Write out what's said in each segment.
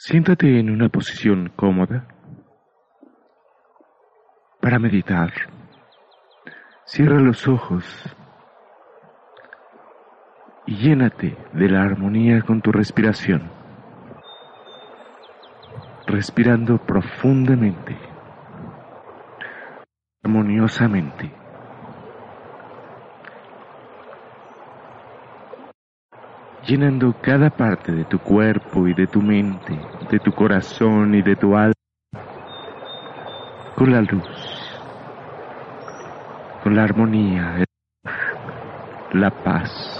Siéntate en una posición cómoda para meditar. Cierra los ojos y llénate de la armonía con tu respiración, respirando profundamente, armoniosamente. Llenando cada parte de tu cuerpo y de tu mente, de tu corazón y de tu alma con la luz, con la armonía, la paz.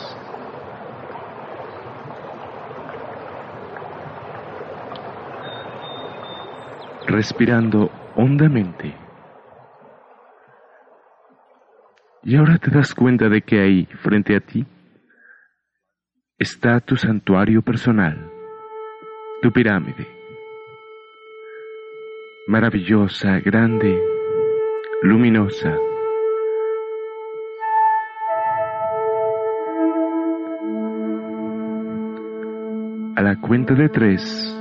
respirando hondamente. Y ahora te das cuenta de que ahí, frente a ti, está tu santuario personal, tu pirámide. Maravillosa, grande, luminosa. A la cuenta de tres,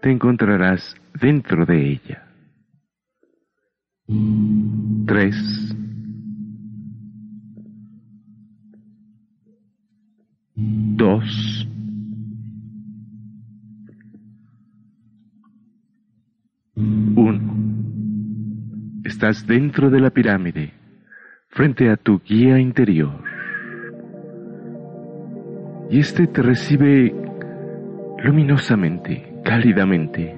te encontrarás dentro de ella. Tres. Dos. Uno. Estás dentro de la pirámide, frente a tu guía interior. Y este te recibe luminosamente cálidamente,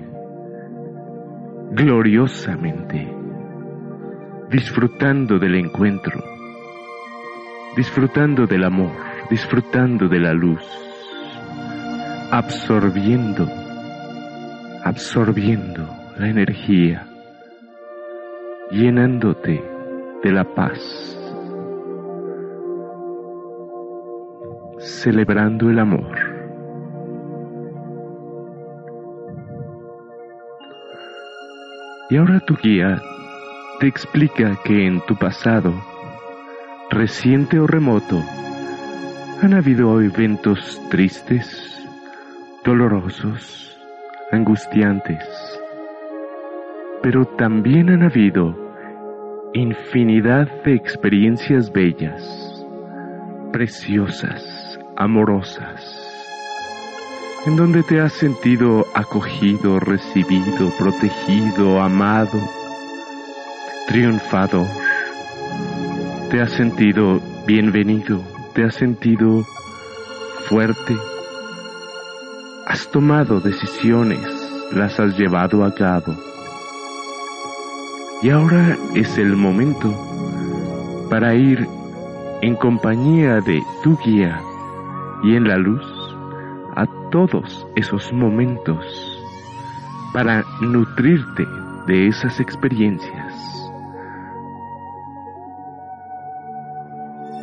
gloriosamente, disfrutando del encuentro, disfrutando del amor, disfrutando de la luz, absorbiendo, absorbiendo la energía, llenándote de la paz, celebrando el amor. Y ahora tu guía te explica que en tu pasado, reciente o remoto, han habido eventos tristes, dolorosos, angustiantes, pero también han habido infinidad de experiencias bellas, preciosas, amorosas en donde te has sentido acogido, recibido, protegido, amado, triunfador. Te has sentido bienvenido, te has sentido fuerte. Has tomado decisiones, las has llevado a cabo. Y ahora es el momento para ir en compañía de tu guía y en la luz a todos esos momentos para nutrirte de esas experiencias,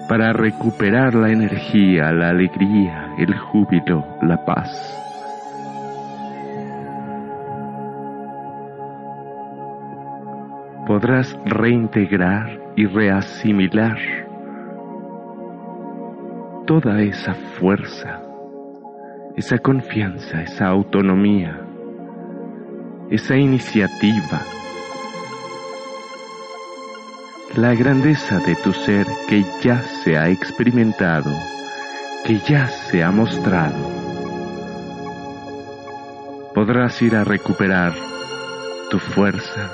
para recuperar la energía, la alegría, el júbilo, la paz. Podrás reintegrar y reasimilar toda esa fuerza esa confianza, esa autonomía, esa iniciativa, la grandeza de tu ser que ya se ha experimentado, que ya se ha mostrado. Podrás ir a recuperar tu fuerza,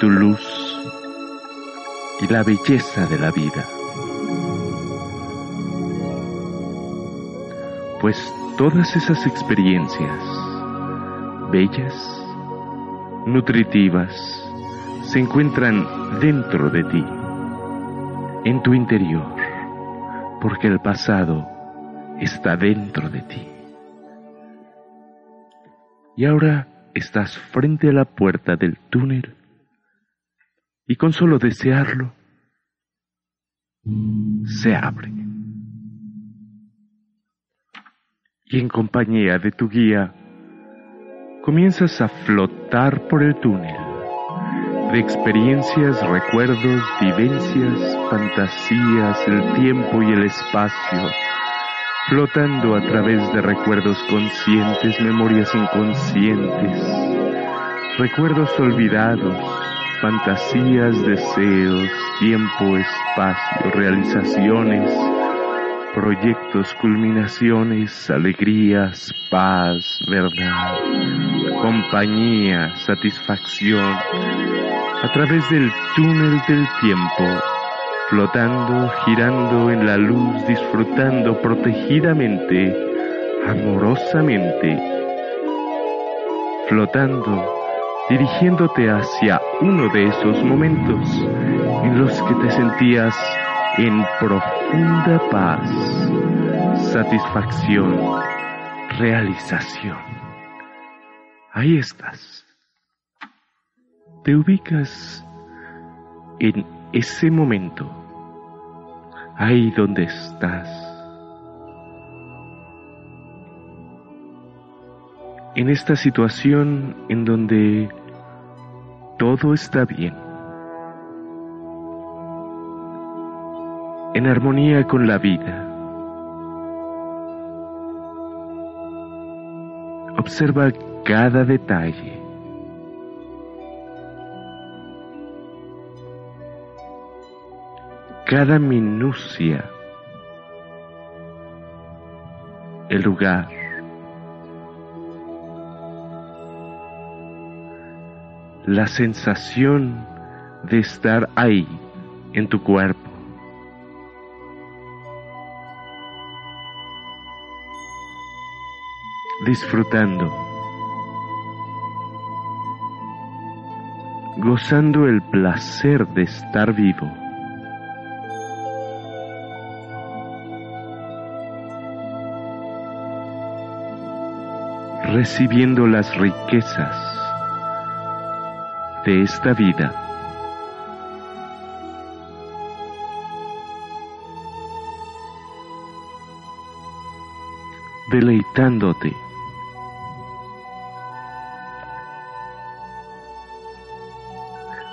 tu luz y la belleza de la vida. pues todas esas experiencias, bellas, nutritivas, se encuentran dentro de ti, en tu interior, porque el pasado está dentro de ti, Y ahora estás frente a la puerta del túnel y con solo desearlo, se abre. Y en compañía de tu guía, comienzas a flotar por el túnel de experiencias, recuerdos, vivencias, fantasías, el tiempo y el espacio, flotando a través de recuerdos conscientes, memorias inconscientes, recuerdos olvidados, fantasías, deseos, tiempo, espacio, realizaciones, proyectos, culminaciones, alegrías, paz, verdad, compañía, satisfacción, a través del túnel del tiempo, flotando, girando en la luz, disfrutando protegidamente, amorosamente, flotando dirigiéndote hacia uno de esos momentos en los que te sentías en profunda paz, satisfacción, realización. Ahí estás. Te ubicas en ese momento, ahí donde estás en esta situación en donde todo está bien, en armonía con la vida. Observa cada detalle. Cada minucia. El lugar. la sensación de estar ahí en tu cuerpo. Disfrutando, gozando el placer de estar vivo. Recibiendo las riquezas de esta vida. deleitándote.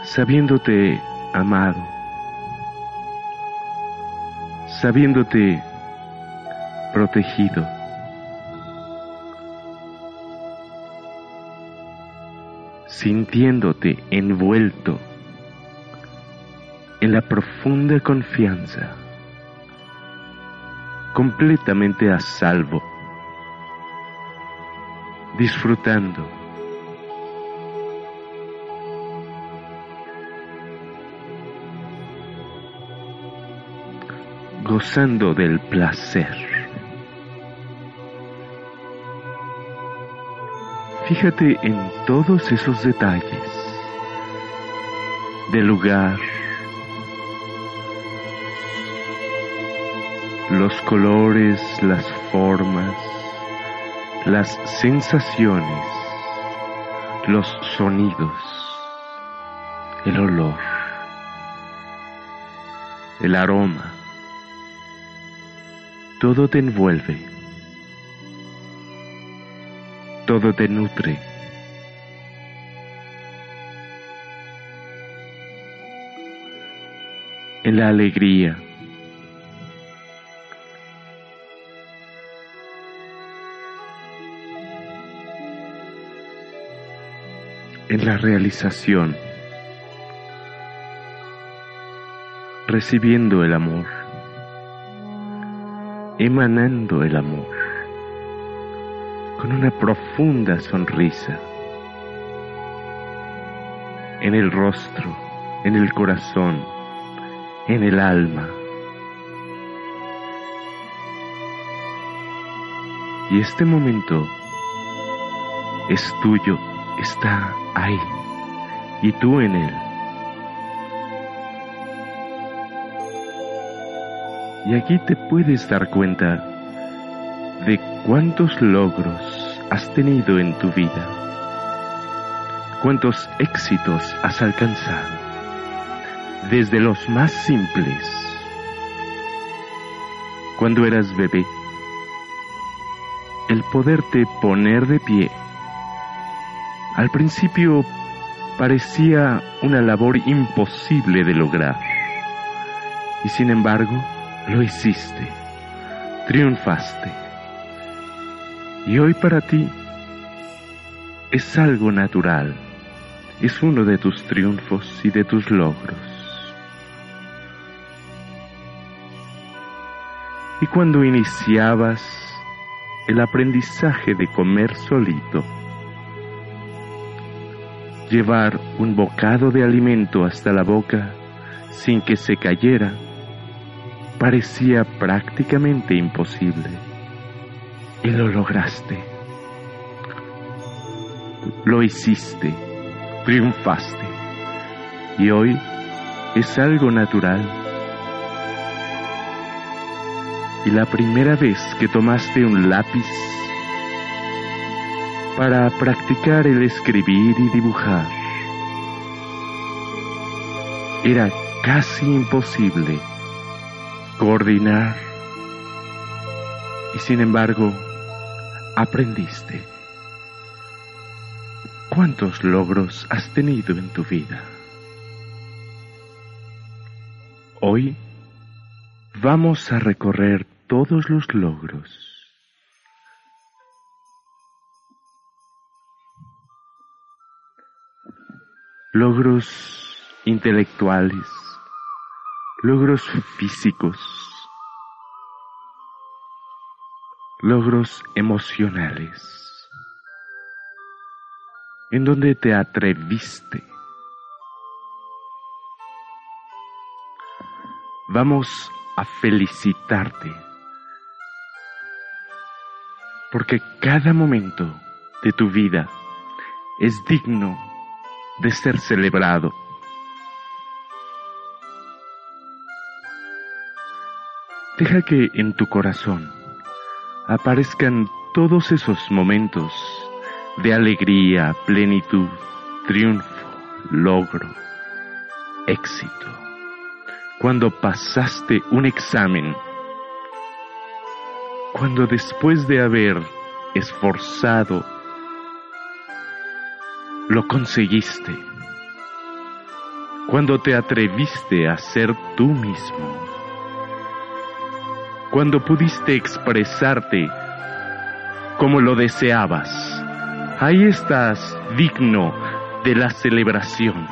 sabiéndote amado, sabiéndote protegido. Sintiéndote envuelto en la profunda confianza, completamente a salvo, disfrutando. gozando del placer. Fíjate en todos esos detalles del lugar, los colores, las formas, las sensaciones, los sonidos, el olor, el aroma. Todo te envuelve todo te nutre. En la alegría. En la realización. Recibiendo el amor. Emanando el amor con una profunda sonrisa en el rostro, en el corazón, en el alma. Y este momento es tuyo, está ahí, y tú en él. Y aquí te puedes dar cuenta de cuántos logros has tenido en tu vida? ¿Cuántos éxitos has alcanzado? Desde los más simples. Cuando eras bebé, el poderte poner de pie. Al principio parecía una labor imposible de lograr. Y sin embargo, lo hiciste, triunfaste. Y hoy para ti es algo natural, es uno de tus triunfos y de tus logros. Y cuando iniciabas el aprendizaje de comer solito, llevar un bocado de alimento hasta la boca sin que se cayera, parecía prácticamente imposible. Lo lograste. Lo hiciste, triunfaste. Y hoy es algo natural. Y la primera vez que tomaste un lápiz para practicar el escribir y dibujar, era casi imposible coordinar y sin embargo aprendiste. ¿Cuántos logros has tenido en tu vida? Hoy vamos a recorrer todos los logros. Logros intelectuales, logros físicos, logros emocionales, en donde te atreviste. Vamos a felicitarte, porque cada momento de tu vida es digno de ser celebrado. Deja que en tu corazón aparezcan todos esos momentos de alegría, plenitud, triunfo, logro, éxito. Cuando pasaste un examen, cuando después de haber esforzado, lo conseguiste, cuando te atreviste a ser tú mismo cuando pudiste expresarte como lo deseabas. Ahí estás digno de la celebración,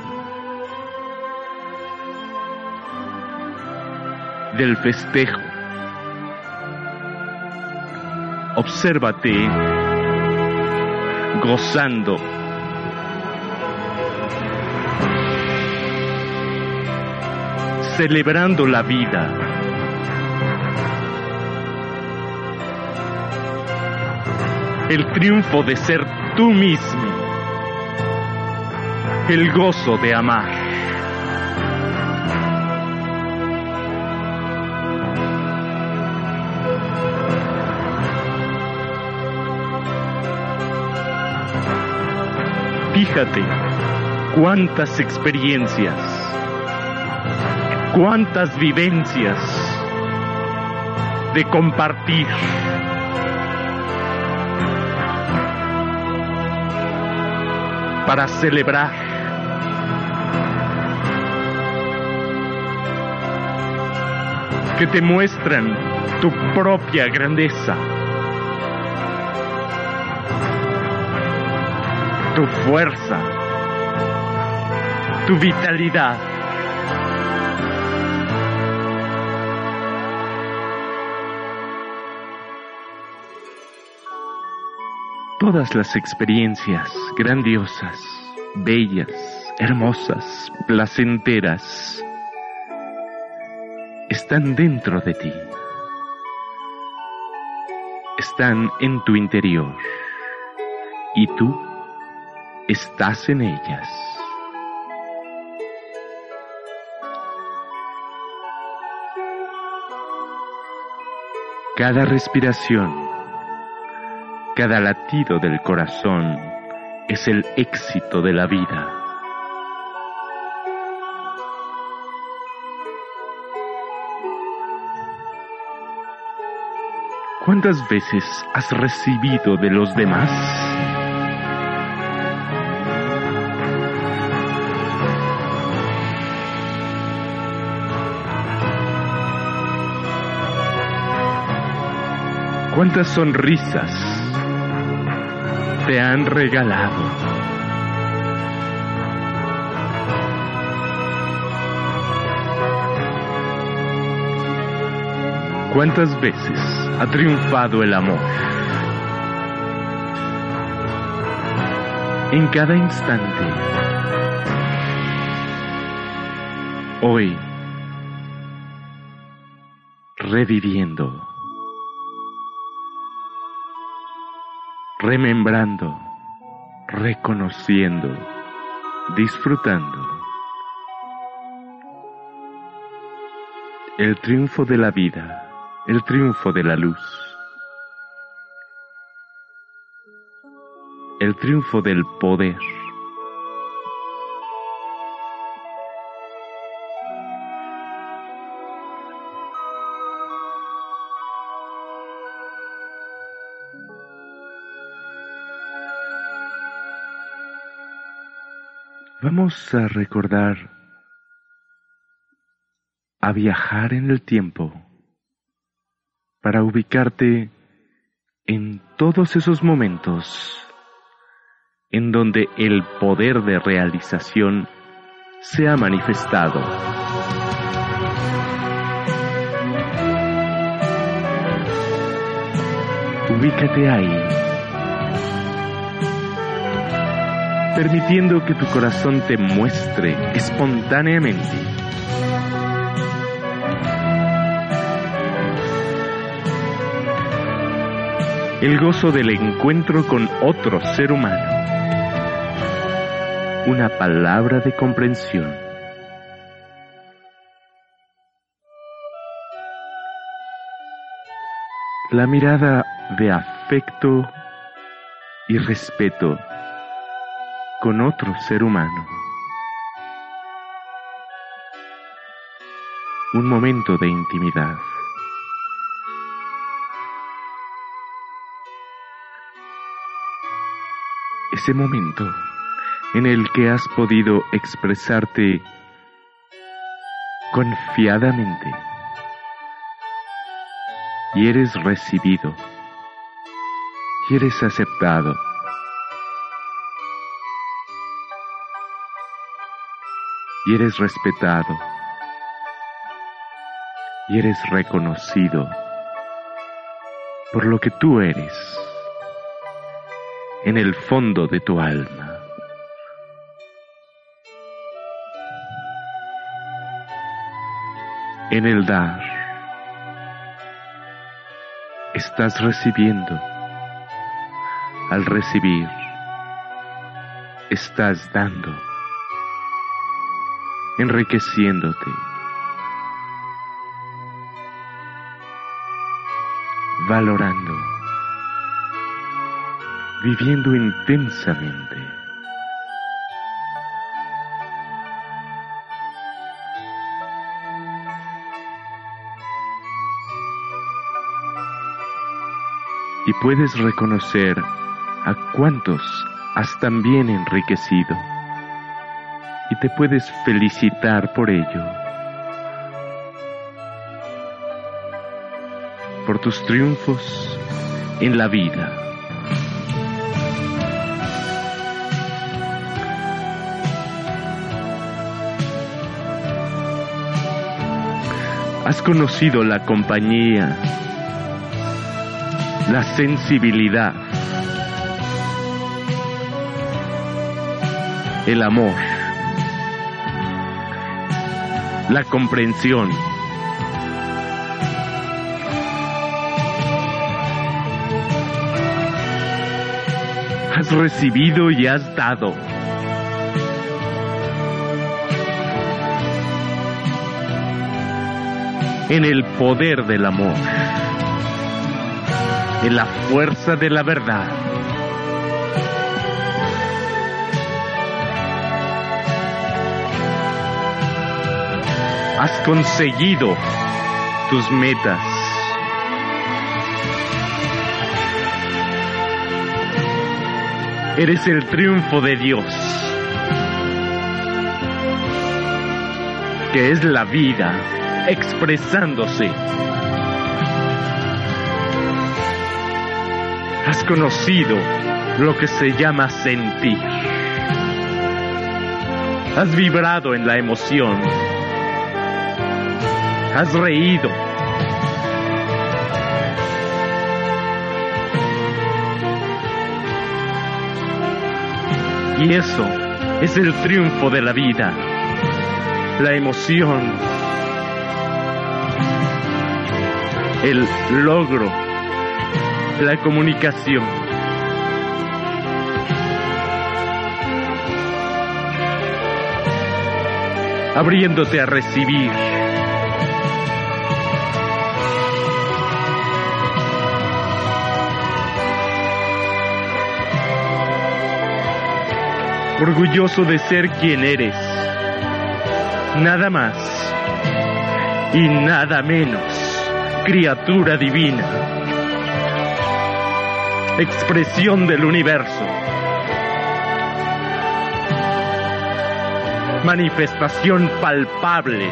del festejo. Obsérvate gozando. celebrando la vida. El triunfo de ser tú mismo, el gozo de amar. Fíjate cuántas experiencias, cuántas vivencias de compartir para celebrar. Que te muestran tu propia grandeza, tu fuerza, tu vitalidad. Todas las experiencias grandiosas, bellas, hermosas, placenteras, están dentro de ti, están en tu interior y tú estás en ellas. Cada respiración Cada latido del corazón es el éxito de la vida. ¿Cuántas veces has recibido de los demás? ¿Cuántas sonrisas te han regalado? ¿Cuántas veces ha triunfado el amor? En cada instante. Hoy. Reviviendo. Remembrando. Reconociendo. Disfrutando. El triunfo de la vida el triunfo de la luz, el triunfo del poder. Vamos a recordar, a viajar en el tiempo para ubicarte en todos esos momentos en donde el poder de realización se ha manifestado. Ubícate ahí, permitiendo que tu corazón te muestre espontáneamente el gozo del encuentro con otro ser humano. Una palabra de comprensión. La mirada de afecto y respeto con otro ser humano. Un momento de intimidad. ese momento en el que has podido expresarte confiadamente y eres recibido y eres aceptado. Y eres respetado. Y eres reconocido por lo que tú eres en el fondo de tu alma. En el dar, estás recibiendo. Al recibir, estás dando, enriqueciéndote, valorando viviendo intensamente. Y puedes reconocer a cuántos has también enriquecido. Y te puedes felicitar por ello. Por tus triunfos en la vida. Has conocido la compañía, la sensibilidad, el amor, la comprensión. Has recibido y has dado. en el poder del amor. en la fuerza de la verdad. Has conseguido tus metas. Eres el triunfo de Dios, que es la vida expresándose. Has conocido lo que se llama sentir. Has vibrado en la emoción. Has reído. Y eso es el triunfo de la vida. La emoción. El logro. La comunicación. Abriéndote a recibir. Orgulloso de ser quien eres. Nada más y nada menos, criatura divina, expresión del universo, manifestación palpable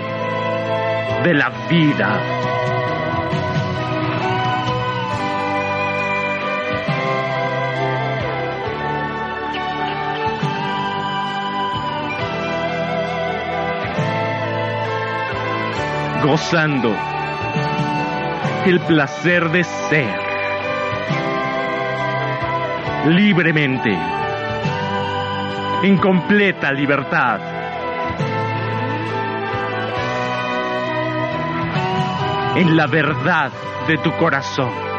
de la vida. Gozando el placer de ser libremente, en completa libertad. En la verdad de tu corazón.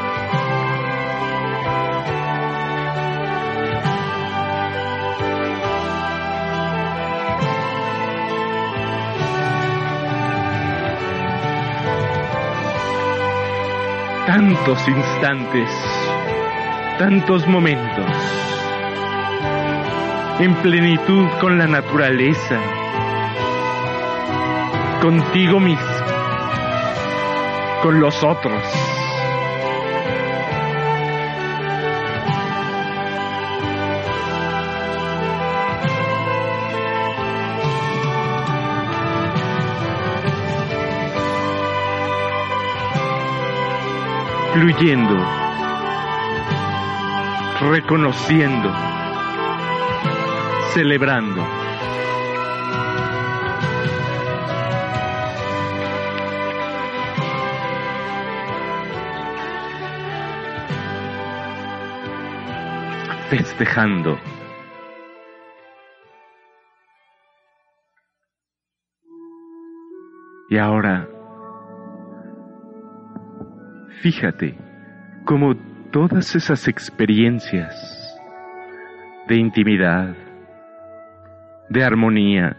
Tantos instantes, tantos momentos, en plenitud con la naturaleza, contigo mismo, con los otros. Fluyendo, reconociendo, celebrando. festejando. Y ahora Fíjate cómo todas esas experiencias de intimidad, de armonía,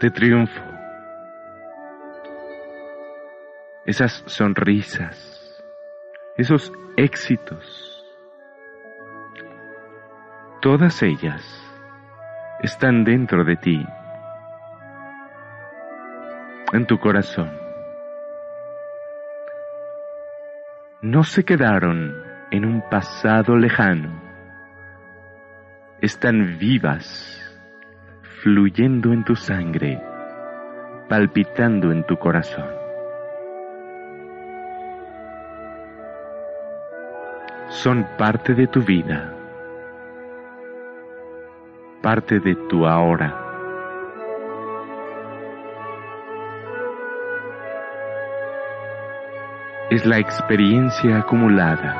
de triunfo, esas sonrisas, esos éxitos, todas ellas están dentro de ti, en tu corazón. No se quedaron en un pasado lejano, están vivas, fluyendo en tu sangre, palpitando en tu corazón. Son parte de tu vida, parte de tu ahora. Es la experiencia acumulada,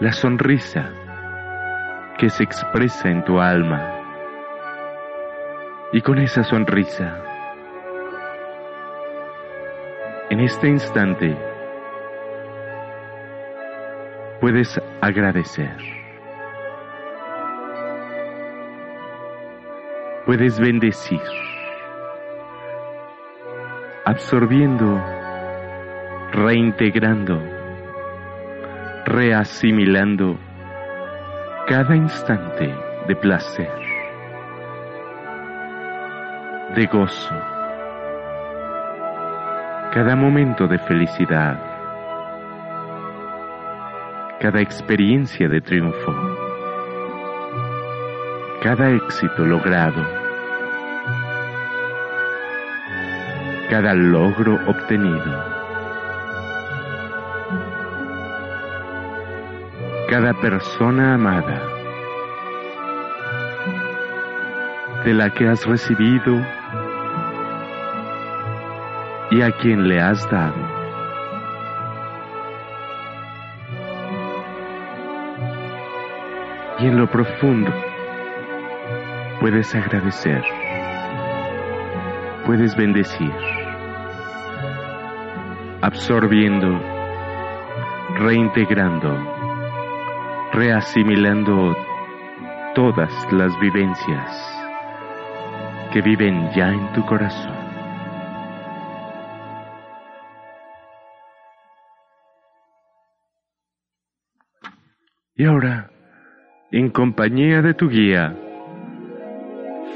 la sonrisa que se expresa en tu alma. Y con esa sonrisa, en este instante, puedes agradecer. Puedes bendecir absorbiendo, reintegrando, reasimilando cada instante de placer, de gozo, cada momento de felicidad, cada experiencia de triunfo, cada éxito logrado, cada logro obtenido. cada persona amada de la que has recibido y a quien le has dado. Y en lo profundo puedes agradecer, puedes bendecir, absorbiendo, reintegrando reasimilando todas las vivencias que viven ya en tu corazón. Y ahora, en compañía de tu guía,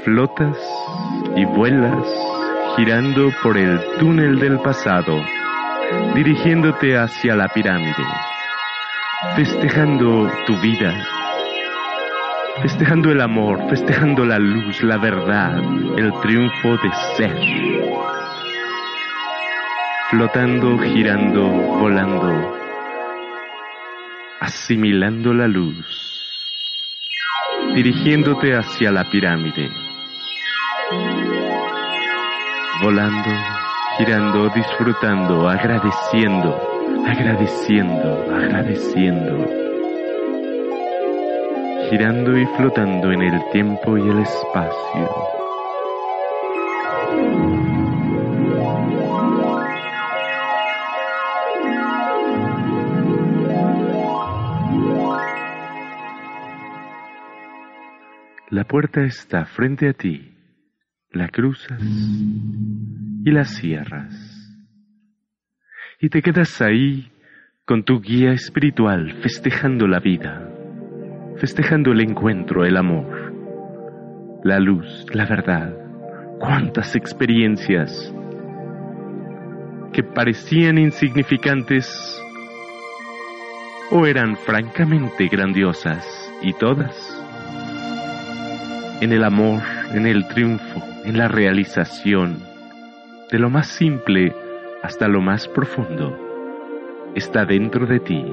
flotas y vuelas girando por el túnel del pasado, dirigiéndote hacia la pirámide festejando tu vida, festejando el amor, festejando la luz, la verdad, el triunfo de ser. Flotando, girando, volando, asimilando la luz, dirigiéndote hacia la pirámide, volando, girando, disfrutando, agradeciendo agradeciendo, agradeciendo, girando y flotando en el tiempo y el espacio. La puerta está frente a ti, la cruzas y la cierras y te quedas ahí con tu guía espiritual festejando la vida, festejando el encuentro, el amor, la luz, la verdad. Cuántas experiencias que parecían insignificantes o eran francamente grandiosas y todas en el amor, en el triunfo, en la realización de lo más simple hasta lo más profundo, está dentro de ti,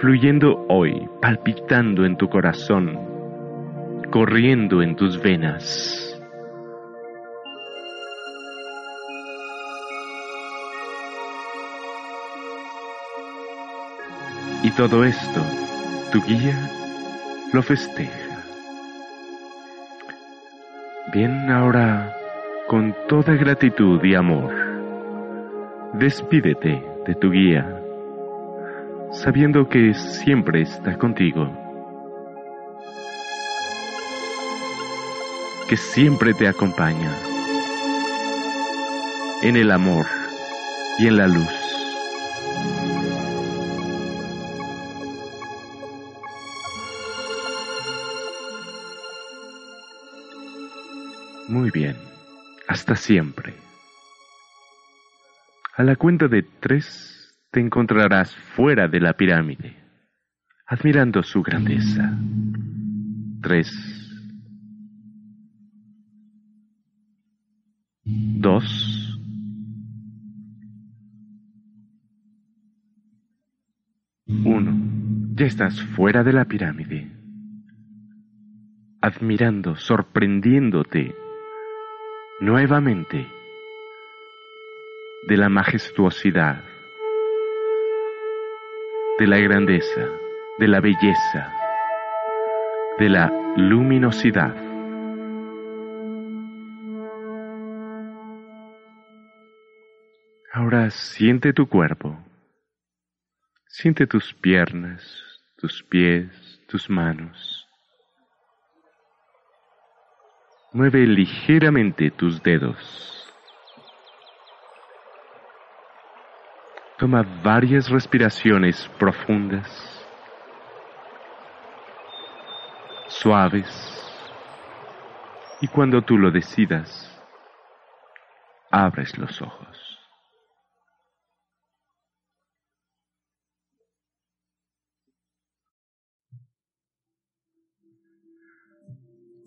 fluyendo hoy, palpitando en tu corazón, corriendo en tus venas. Y todo esto, tu guía lo festeja. Bien, ahora, con toda gratitud y amor, Despídete de tu guía, sabiendo que siempre está contigo, que siempre te acompaña en el amor y en la luz. Muy bien, hasta siempre. A la cuenta de tres te encontrarás fuera de la pirámide, admirando su grandeza. Tres. Dos. Uno. Ya estás fuera de la pirámide, admirando, sorprendiéndote nuevamente de la majestuosidad, de la grandeza, de la belleza, de la luminosidad. Ahora siente tu cuerpo, siente tus piernas, tus pies, tus manos. Mueve ligeramente tus dedos Toma varias respiraciones profundas, suaves, y cuando tú lo decidas, abres los ojos.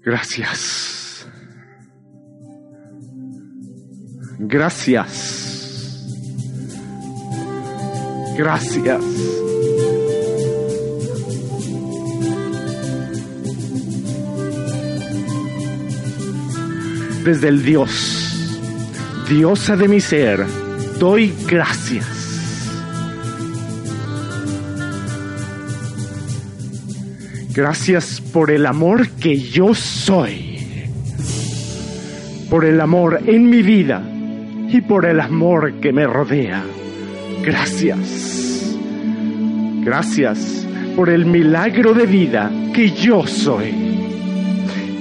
Gracias. Gracias. Gracias. Desde el Dios, diosa de mi ser, doy gracias. Gracias por el amor que yo soy, por el amor en mi vida y por el amor que me rodea. Gracias. Gracias por el milagro de vida que yo soy.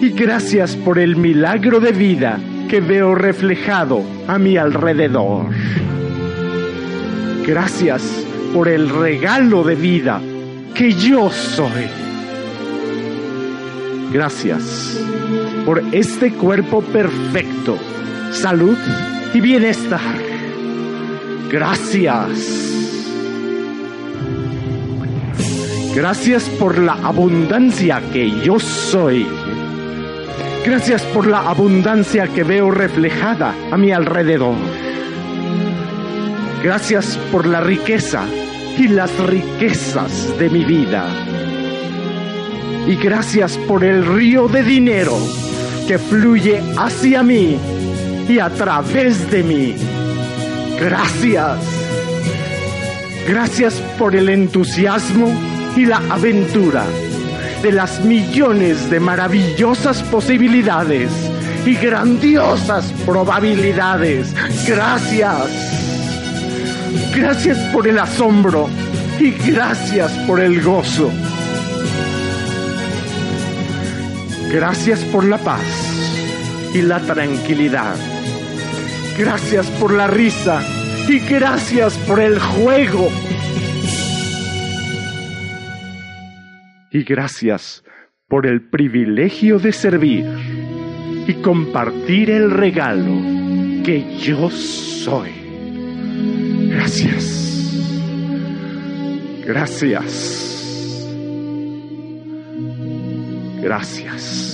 Y gracias por el milagro de vida que veo reflejado a mi alrededor. Gracias por el regalo de vida que yo soy. Gracias por este cuerpo perfecto, salud y bienestar. Gracias. Gracias por la abundancia que yo soy. Gracias por la abundancia que veo reflejada a mi alrededor. Gracias por la riqueza y las riquezas de mi vida y gracias por el río de dinero que fluye hacia mí y a través de mí. Gracias. Gracias por el entusiasmo y la aventura de las millones de maravillosas posibilidades y grandiosas probabilidades. Gracias. Gracias por el asombro y gracias por el gozo. Gracias por la paz y la tranquilidad. Gracias por la risa y gracias por el juego. Y gracias por el privilegio de servir y compartir el regalo que yo soy. Gracias. Gracias. Gracias.